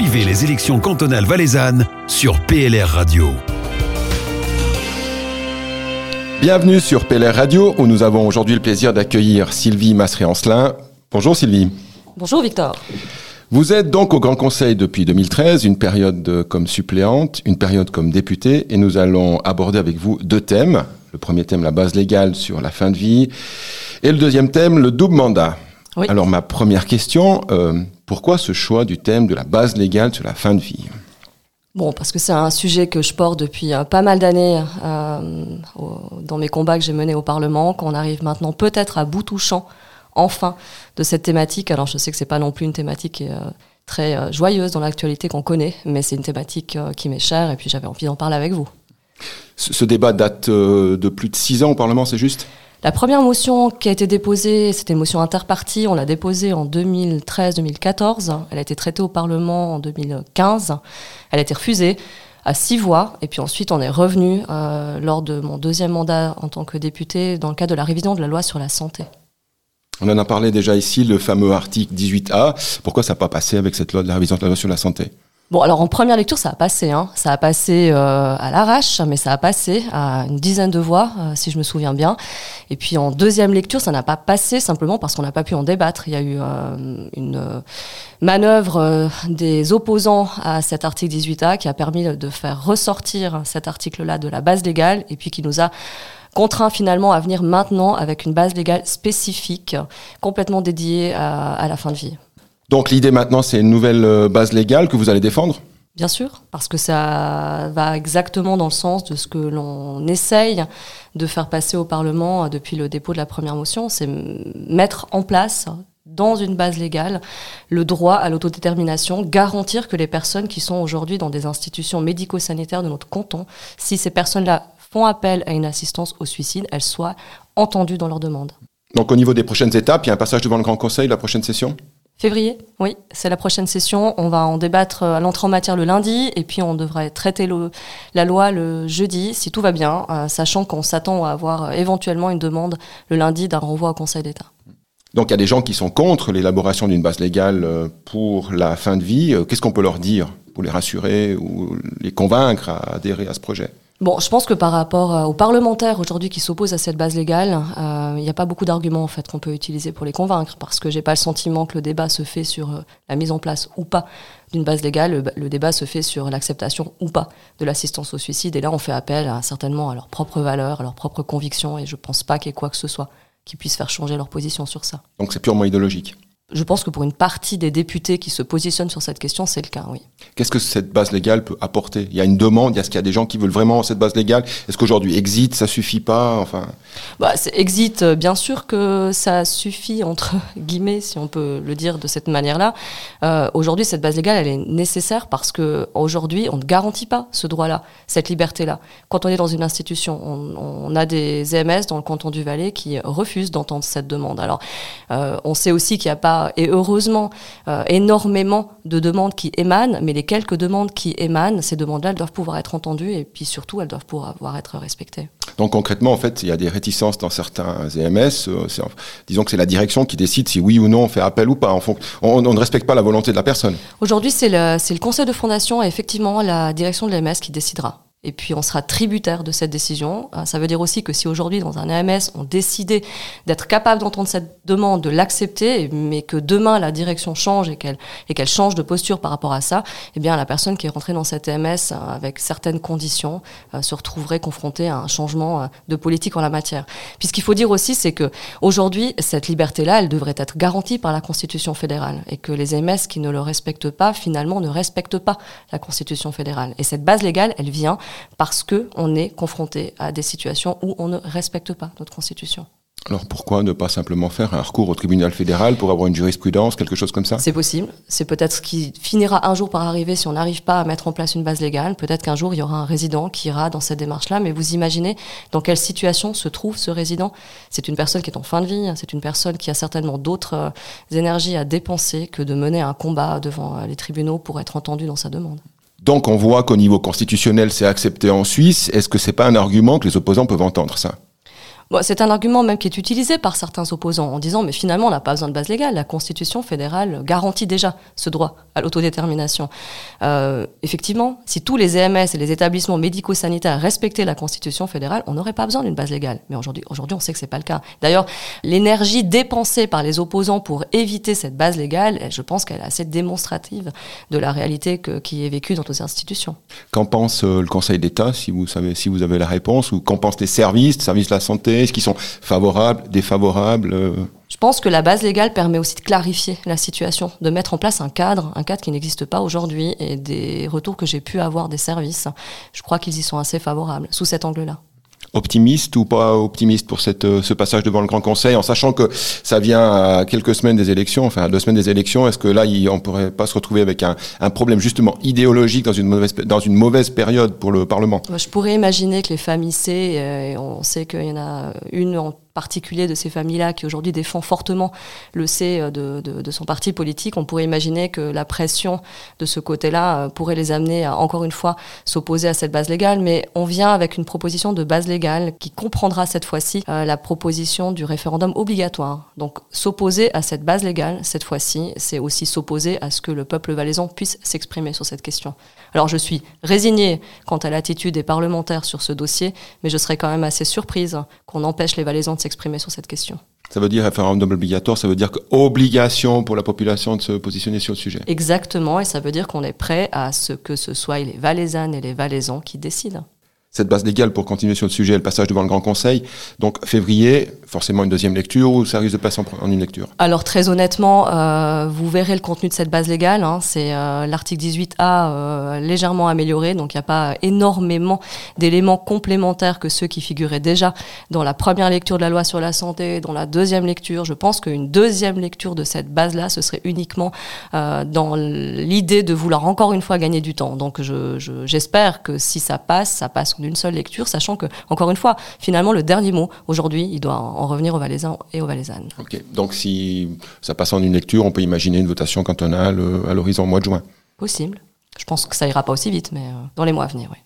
Suivez les élections cantonales valaisannes sur PLR Radio. Bienvenue sur PLR Radio où nous avons aujourd'hui le plaisir d'accueillir Sylvie Masseré-Ancelin. Bonjour Sylvie. Bonjour Victor. Vous êtes donc au Grand Conseil depuis 2013, une période comme suppléante, une période comme députée, et nous allons aborder avec vous deux thèmes. Le premier thème, la base légale sur la fin de vie, et le deuxième thème, le double mandat. Alors ma première question, euh, pourquoi ce choix du thème de la base légale sur la fin de vie? Bon, parce que c'est un sujet que je porte depuis euh, pas mal d'années euh, dans mes combats que j'ai menés au Parlement, qu'on arrive maintenant peut-être à bout touchant enfin de cette thématique. Alors je sais que c'est pas non plus une thématique euh, très joyeuse dans l'actualité qu'on connaît, mais c'est une thématique euh, qui m'est chère et puis j'avais envie d'en parler avec vous. Ce, débat date de plus de six ans au Parlement, c'est juste? La première motion qui a été déposée, c'était une motion interpartie. On l'a déposée en 2013-2014. Elle a été traitée au Parlement en 2015. Elle a été refusée à six voix. Et puis ensuite, on est revenu lors de mon deuxième mandat en tant que député dans le cadre de la révision de la loi sur la santé. On en a parlé déjà ici, le fameux article 18A. Pourquoi ça n'a pas passé avec cette loi de la révision de la loi sur la santé? Bon, alors en première lecture, ça a passé. Hein. Ça a passé euh, à l'arrache, mais ça a passé à une dizaine de voix, euh, si je me souviens bien. Et puis en deuxième lecture, ça n'a pas passé simplement parce qu'on n'a pas pu en débattre. Il y a eu euh, une manœuvre des opposants à cet article 18A qui a permis de faire ressortir cet article-là de la base légale et puis qui nous a contraint finalement à venir maintenant avec une base légale spécifique, complètement dédiée à, la fin de vie. Donc l'idée maintenant, c'est une nouvelle euh, base légale que vous allez défendre? Bien sûr, parce que ça va exactement dans le sens de ce que l'on essaye de faire passer au Parlement euh, depuis le dépôt de la première motion, c'est mettre en place dans une base légale le droit à l'autodétermination, garantir que les personnes qui sont aujourd'hui dans des institutions médico-sanitaires de notre canton, si ces personnes-là font appel à une assistance au suicide, elles soient entendues dans leur demande. Donc au niveau des prochaines étapes, il y a un passage devant le Grand Conseil, la prochaine session? Février, oui, c'est la prochaine session. On va en débattre à l'entrée en matière le lundi et puis on devrait traiter la loi le jeudi, si tout va bien, euh, sachant qu'on s'attend à avoir éventuellement une demande le lundi d'un renvoi au Conseil d'État. Donc il y a des gens qui sont contre l'élaboration d'une base légale euh, pour la fin de vie. Euh, qu'est-ce qu'on peut leur dire pour les rassurer ou les convaincre à adhérer à ce projet? Bon, je pense que par rapport euh, aux parlementaires aujourd'hui qui s'opposent à cette base légale, euh, il n'y a pas beaucoup d'arguments en fait qu'on peut utiliser pour les convaincre, parce que j'ai pas le sentiment que le débat se fait sur euh, la mise en place ou pas d'une base légale. Le, débat se fait sur l'acceptation ou pas de l'assistance au suicide, et là on fait appel certainement à leurs propres valeurs, à leurs propres convictions, et je pense pas qu'il y ait quoi que ce soit qui puisse faire changer leur position sur ça. Donc c'est purement idéologique. Je pense que pour une partie des députés qui se positionnent sur cette question, c'est le cas, oui. Qu'est-ce que cette base légale peut apporter? Il y a une demande, est-ce qu'il y a des gens qui veulent vraiment cette base légale Est-ce qu'aujourd'hui, exit, ça suffit pas? Enfin. Bah, exit, euh, bien sûr que ça suffit, entre guillemets, si on peut le dire de cette manière-là. Euh, aujourd'hui, cette base légale, elle est nécessaire parce que aujourd'hui, on ne garantit pas ce droit-là, cette liberté-là. Quand on est dans une institution, on, on, a des EMS dans le canton du Valais qui refusent d'entendre cette demande. Alors, euh, on sait aussi qu'il n'y a pas et heureusement euh, énormément de demandes qui émanent, mais les quelques demandes qui émanent, ces demandes-là, elles doivent pouvoir être entendues et puis surtout, elles doivent pouvoir être respectées. Donc concrètement, en fait, il y a des réticences dans certains EMS. Euh, disons que c'est la direction qui décide si oui ou non on fait appel ou pas. On, on, ne respecte pas la volonté de la personne. Aujourd'hui, c'est le, le conseil de fondation et effectivement la direction de l'EMS qui décidera et puis on sera tributaire de cette décision. Euh, ça veut dire aussi que si aujourd'hui dans un AMS on décidait d'être capable d'entendre cette demande, de l'accepter, mais que demain la direction change et qu'elle et qu'elle change de posture par rapport à ça, eh bien la personne qui est rentrée dans cette AMS euh, avec certaines conditions euh, se retrouverait confrontée à un changement de politique en la matière. Puis ce qu'il faut dire aussi, c'est que aujourd'hui cette liberté-là, elle devrait être garantie par la Constitution fédérale et que les AMS qui ne le respectent pas finalement ne respectent pas la Constitution fédérale. Et cette base légale, elle vient parce qu'on est confronté à des situations où on ne respecte pas notre Constitution. Alors pourquoi ne pas simplement faire un recours au tribunal fédéral pour avoir une jurisprudence, quelque chose comme ça? C'est possible. C'est peut-être ce qui finira un jour par arriver si on n'arrive pas à mettre en place une base légale. Peut-être qu'un jour il y aura un résident qui ira dans cette démarche-là. Mais vous imaginez dans quelle situation se trouve ce résident C'est une personne qui est en fin de vie. C'est une personne qui a certainement d'autres euh, énergies à dépenser que de mener un combat devant euh, les tribunaux pour être entendu dans sa demande. Donc on voit qu'au niveau constitutionnel, c'est accepté en Suisse. Est-ce que c'est pas un argument que les opposants peuvent entendre ça? C'est un argument même qui est utilisé par certains opposants en disant mais finalement on n'a pas besoin de base légale, la Constitution fédérale garantit déjà ce droit à l'autodétermination. Euh, effectivement, si tous les EMS et les établissements médico-sanitaires respectaient la Constitution fédérale, on n'aurait pas besoin d'une base légale. Mais aujourd'hui, on sait que c'est pas le cas. D'ailleurs, l'énergie dépensée par les opposants pour éviter cette base légale, je pense qu'elle est assez démonstrative de la réalité qui est vécue dans nos institutions. Qu'en pense euh, le Conseil d'État, si vous savez, si vous avez la réponse, ou qu'en pensent les services, services de la santé est-ce qu'ils sont favorables, défavorables euh. Je pense que la base légale permet aussi de clarifier la situation, de mettre en place un cadre, un cadre qui n'existe pas aujourd'hui, et des retours que j'ai pu avoir des services, je crois qu'ils y sont assez favorables, sous cet angle-là optimiste ou pas optimiste pour cette, euh, ce passage devant le Grand Conseil, en sachant que ça vient à quelques semaines des élections, enfin à deux semaines des élections, est-ce que là, on on pourrait pas se retrouver avec un, un, problème justement idéologique dans une, mauvaise, dans une mauvaise période pour le Parlement? Je pourrais imaginer que les familles C, euh, on sait qu'il y en a une en particulier de ces familles-là qui aujourd'hui défend fortement le C euh, de, son parti politique, on pourrait imaginer que la pression de ce côté-là euh, pourrait les amener à, encore une fois, s'opposer à cette base légale. Mais on vient avec une proposition de base légale qui comprendra cette fois-ci euh, la proposition du référendum obligatoire. Donc s'opposer à cette base légale, cette fois-ci, c'est aussi s'opposer à ce que le peuple valaisan puisse s'exprimer sur cette question. Alors je suis résignée quant à l'attitude des parlementaires sur ce dossier, mais je serais quand même assez surprise qu'on empêche les Valaisans de s'exprimer sur cette question. Ça veut dire référendum obligatoire, ça veut dire obligation pour la population de se positionner sur le sujet. Exactement, et ça veut dire qu'on est prêt à ce que ce soit les Valaisannes et les Valaisans qui décident cette base légale pour continuer sur le sujet, le passage devant le Grand Conseil. Donc février, forcément une deuxième lecture ou ça risque de passer en, une lecture? Alors très honnêtement, euh, vous verrez le contenu de cette base légale. Hein. c'est euh, l'article 18A euh, légèrement amélioré, donc il n'y a pas énormément d'éléments complémentaires que ceux qui figuraient déjà dans la première lecture de la loi sur la santé, dans la deuxième lecture. Je pense qu'une deuxième lecture de cette base-là, ce serait uniquement dans l'idée de vouloir encore une fois gagner du temps. Donc j'espère je, que si ça passe, ça passe d'une seule lecture, sachant que, encore une fois, finalement, le dernier mot, aujourd'hui, il doit en revenir aux Valaisans et aux Valaisannes. Ok, donc si ça passe en une lecture, on peut imaginer une votation cantonale euh, à l'horizon mois de juin Possible. Je pense que ça ira pas aussi vite, mais euh, dans les mois à venir, oui.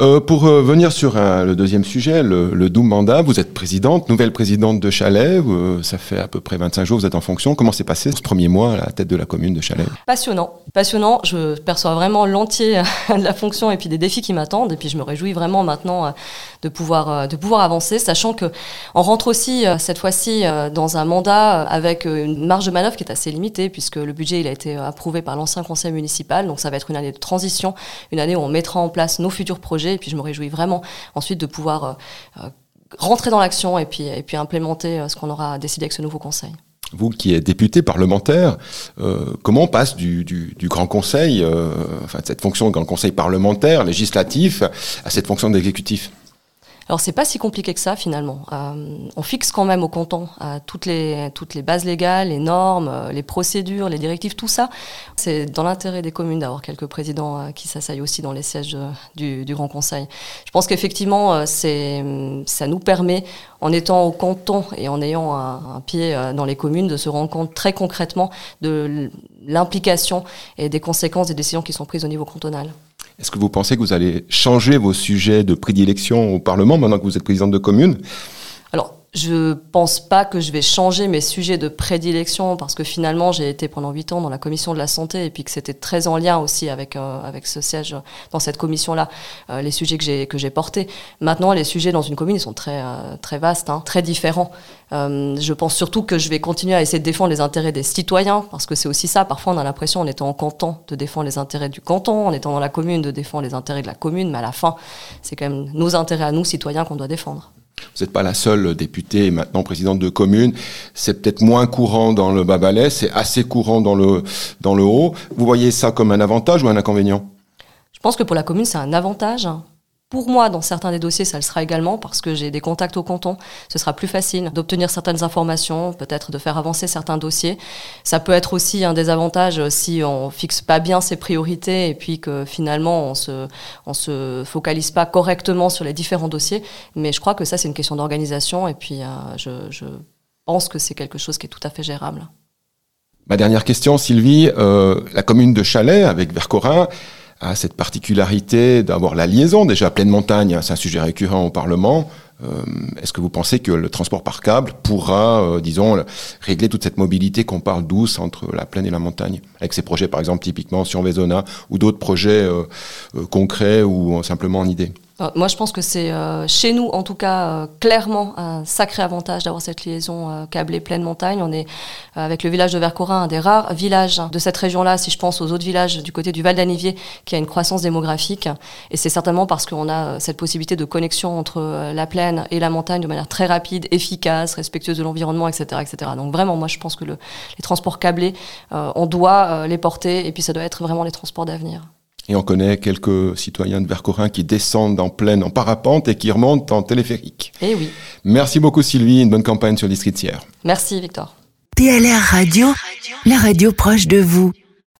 Euh, pour euh, venir sur le deuxième sujet, le, le doux mandat, vous êtes présidente, nouvelle présidente de Chalais, euh, ça fait à peu près 25 jours, vous êtes en fonction. Comment s'est passé ce premier mois à la tête de la commune de Chalais Passionnant, passionnant. Je perçois vraiment l'entier de la fonction et puis des défis qui m'attendent. Et puis je me réjouis vraiment maintenant de pouvoir de pouvoir avancer, sachant que on rentre aussi cette fois-ci dans un mandat avec une marge de manœuvre qui est assez limitée puisque le budget il a été approuvé par l'ancien conseil municipal, donc ça va être une année de transition, une année où on mettra en place nos futurs projets. Et puis je me réjouis vraiment ensuite de pouvoir euh, euh, rentrer dans l'action et puis, et puis implémenter euh, ce qu'on aura décidé avec ce nouveau conseil. Vous qui êtes député parlementaire, comment on passe du, du, du Grand Conseil, enfin de cette fonction de Grand Conseil parlementaire, législatif, à cette fonction d'exécutif? Alors c'est pas si compliqué que ça finalement. Euh, on fixe quand même au canton euh, toutes les toutes les bases légales, les normes, euh, les procédures, les directives, tout ça. C'est dans l'intérêt des communes d'avoir quelques présidents euh, qui s'asseyent aussi dans les sièges du, du, Grand Conseil. Je pense qu'effectivement c'est ça nous permet en étant au canton et en ayant un, un pied dans les communes de se rendre compte très concrètement de l'implication et des conséquences des décisions qui sont prises au niveau cantonal. Est-ce que vous pensez que vous allez changer vos sujets de prédilection au Parlement maintenant que vous êtes présidente de commune? Alors, je pense pas que je vais changer mes sujets de prédilection parce que finalement j'ai été pendant huit ans dans la commission de la santé et puis que c'était très en lien aussi avec euh, avec ce siège dans cette commission là euh, les sujets que j'ai que j'ai portés. Maintenant les sujets dans une commune ils sont très euh, très vastes, hein, très différents. je pense surtout que je vais continuer à essayer de défendre les intérêts des citoyens parce que c'est aussi ça. Parfois on a l'impression en étant en canton de défendre les intérêts du canton, en étant dans la commune de défendre les intérêts de la commune, mais à la fin c'est quand même nos intérêts à nous citoyens qu'on doit défendre. Vous n'êtes pas la seule députée et maintenant présidente de commune. C'est peut-être moins courant dans le Bas-Valais, c'est assez courant dans le, dans le Haut. Vous voyez ça comme un avantage ou un inconvénient? Je pense que pour la commune, c'est un avantage. Pour moi, dans certains des dossiers, ça le sera également parce que j'ai des contacts au canton. Ce sera plus facile d'obtenir certaines informations, peut-être de faire avancer certains dossiers. Ça peut être aussi un désavantage si on fixe pas bien ses priorités et puis que finalement on se, se focalise pas correctement sur les différents dossiers. Mais je crois que ça, c'est une question d'organisation et puis euh, je, je pense que c'est quelque chose qui est tout à fait gérable. Ma dernière question, Sylvie, euh, la commune de Chalais avec Vercorin a cette particularité d'avoir la liaison déjà pleine montagne, c'est un sujet récurrent au Parlement, Est-ce que vous pensez que le transport par câble pourra, disons, régler toute cette mobilité qu'on parle douce entre la plaine et la montagne Avec ces projets, par exemple, typiquement sur Vezona, ou d'autres projets concrets ou simplement en idée? euh, moi, je pense que c'est euh, chez nous, en tout cas, euh, clairement un sacré avantage d'avoir cette liaison câblée pleine montagne. On est avec le village de Vercorin, un des rares villages de cette région-là. Si je pense aux autres villages du côté du Val d'Anivier, qui a une croissance démographique, et c'est certainement parce qu'on a cette possibilité de connexion entre la plaine et la montagne de manière très rapide, efficace, respectueuse de l'environnement, etc., etc. Donc vraiment, moi, je pense que le, les transports câblés, on doit les porter, et puis ça doit être vraiment les transports d'avenir. Et on connaît quelques citoyens de Vercorin qui descendent en pleine en parapente et qui remontent en téléphérique. Eh oui. Merci beaucoup Sylvie, une bonne campagne sur l'Istritière. Merci Victor. PLR Radio, la radio proche de vous.